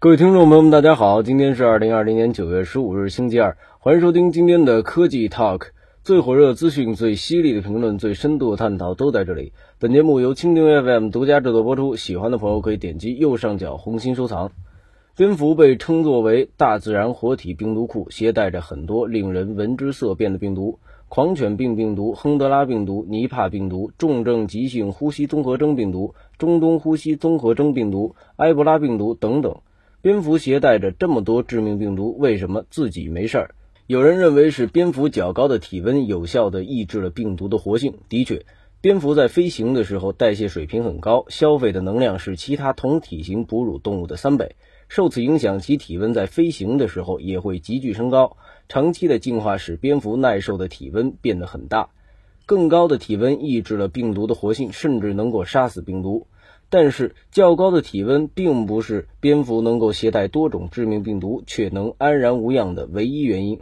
各位听众朋友们，大家好，今天是二零二零年九月十五日，星期二，欢迎收听今天的科技 Talk，最火热资讯、最犀利的评论、最深度的探讨都在这里。本节目由蜻蜓 FM 独家制作播出，喜欢的朋友可以点击右上角红心收藏。蝙蝠被称作为大自然活体病毒库，携带着很多令人闻之色变的病毒，狂犬病病毒、亨德拉病毒、尼帕病毒、重症急性呼吸综合征病毒、中东呼吸综合征病毒、埃博拉病毒等等。蝙蝠携带着这么多致命病毒，为什么自己没事儿？有人认为是蝙蝠较高的体温有效地抑制了病毒的活性。的确，蝙蝠在飞行的时候代谢水平很高，消费的能量是其他同体型哺乳动物的三倍，受此影响，其体温在飞行的时候也会急剧升高。长期的进化使蝙蝠耐受的体温变得很大，更高的体温抑制了病毒的活性，甚至能够杀死病毒。但是较高的体温并不是蝙蝠能够携带多种致命病毒却能安然无恙的唯一原因。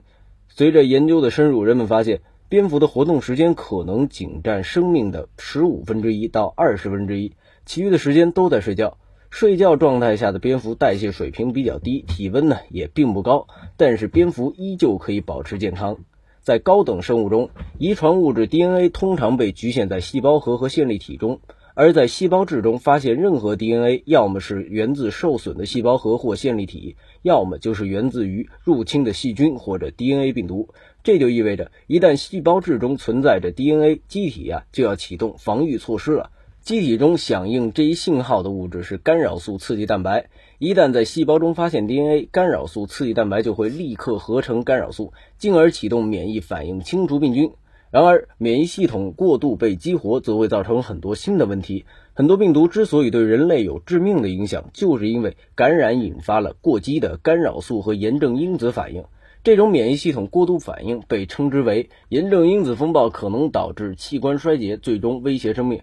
随着研究的深入，人们发现蝙蝠的活动时间可能仅占生命的十五分之一到二十分之一，其余的时间都在睡觉。睡觉状态下的蝙蝠代谢水平比较低，体温呢也并不高，但是蝙蝠依旧可以保持健康。在高等生物中，遗传物质 DNA 通常被局限在细胞核和线粒体中。而在细胞质中发现任何 DNA，要么是源自受损的细胞核或线粒体，要么就是源自于入侵的细菌或者 DNA 病毒。这就意味着，一旦细胞质中存在着 DNA，机体呀就要启动防御措施了。机体中响应这一信号的物质是干扰素刺激蛋白。一旦在细胞中发现 DNA，干扰素刺激蛋白就会立刻合成干扰素，进而启动免疫反应，清除病菌。然而，免疫系统过度被激活，则会造成很多新的问题。很多病毒之所以对人类有致命的影响，就是因为感染引发了过激的干扰素和炎症因子反应。这种免疫系统过度反应被称之为炎症因子风暴，可能导致器官衰竭，最终威胁生命。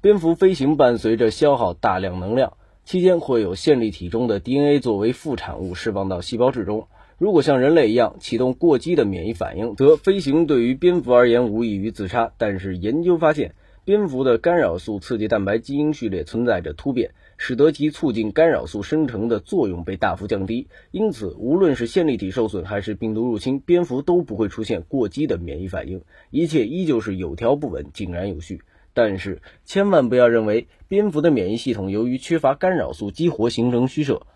蝙蝠飞行伴随着消耗大量能量，期间会有线粒体中的 DNA 作为副产物释放到细胞质中。如果像人类一样启动过激的免疫反应，则飞行对于蝙蝠而言无异于自杀。但是研究发现，蝙蝠的干扰素刺激蛋白基因序列存在着突变，使得其促进干扰素生成的作用被大幅降低。因此，无论是线粒体受损还是病毒入侵，蝙蝠都不会出现过激的免疫反应，一切依旧是有条不紊、井然有序。但是，千万不要认为蝙蝠的免疫系统由于缺乏干扰素激活形成虚设，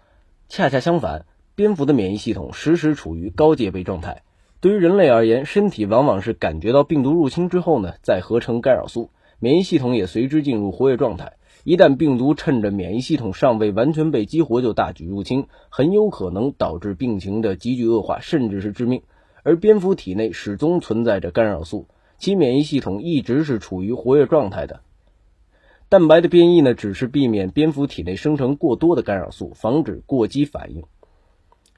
恰恰相反。蝙蝠的免疫系统时时处于高戒备状态。对于人类而言，身体往往是感觉到病毒入侵之后呢，再合成干扰素，免疫系统也随之进入活跃状态。一旦病毒趁着免疫系统尚未完全被激活就大举入侵，很有可能导致病情的急剧恶化，甚至是致命。而蝙蝠体内始终存在着干扰素，其免疫系统一直是处于活跃状态的。蛋白的变异呢，只是避免蝙蝠体内生成过多的干扰素，防止过激反应。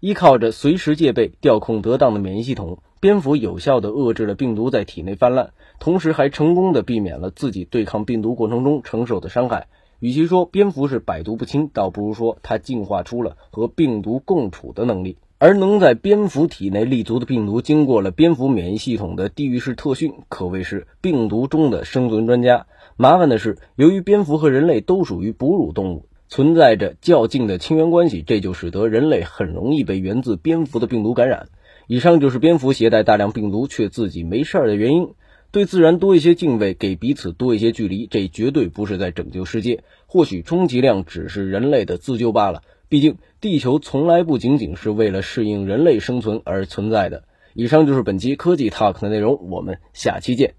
依靠着随时戒备、调控得当的免疫系统，蝙蝠有效地遏制了病毒在体内泛滥，同时还成功地避免了自己对抗病毒过程中承受的伤害。与其说蝙蝠是百毒不侵，倒不如说它进化出了和病毒共处的能力。而能在蝙蝠体内立足的病毒，经过了蝙蝠免疫系统的地域式特训，可谓是病毒中的生存专家。麻烦的是，由于蝙蝠和人类都属于哺乳动物。存在着较近的亲缘关系，这就使得人类很容易被源自蝙蝠的病毒感染。以上就是蝙蝠携带大量病毒却自己没事儿的原因。对自然多一些敬畏，给彼此多一些距离，这绝对不是在拯救世界。或许充其量只是人类的自救罢了。毕竟，地球从来不仅仅是为了适应人类生存而存在的。以上就是本期科技 Talk 的内容，我们下期见。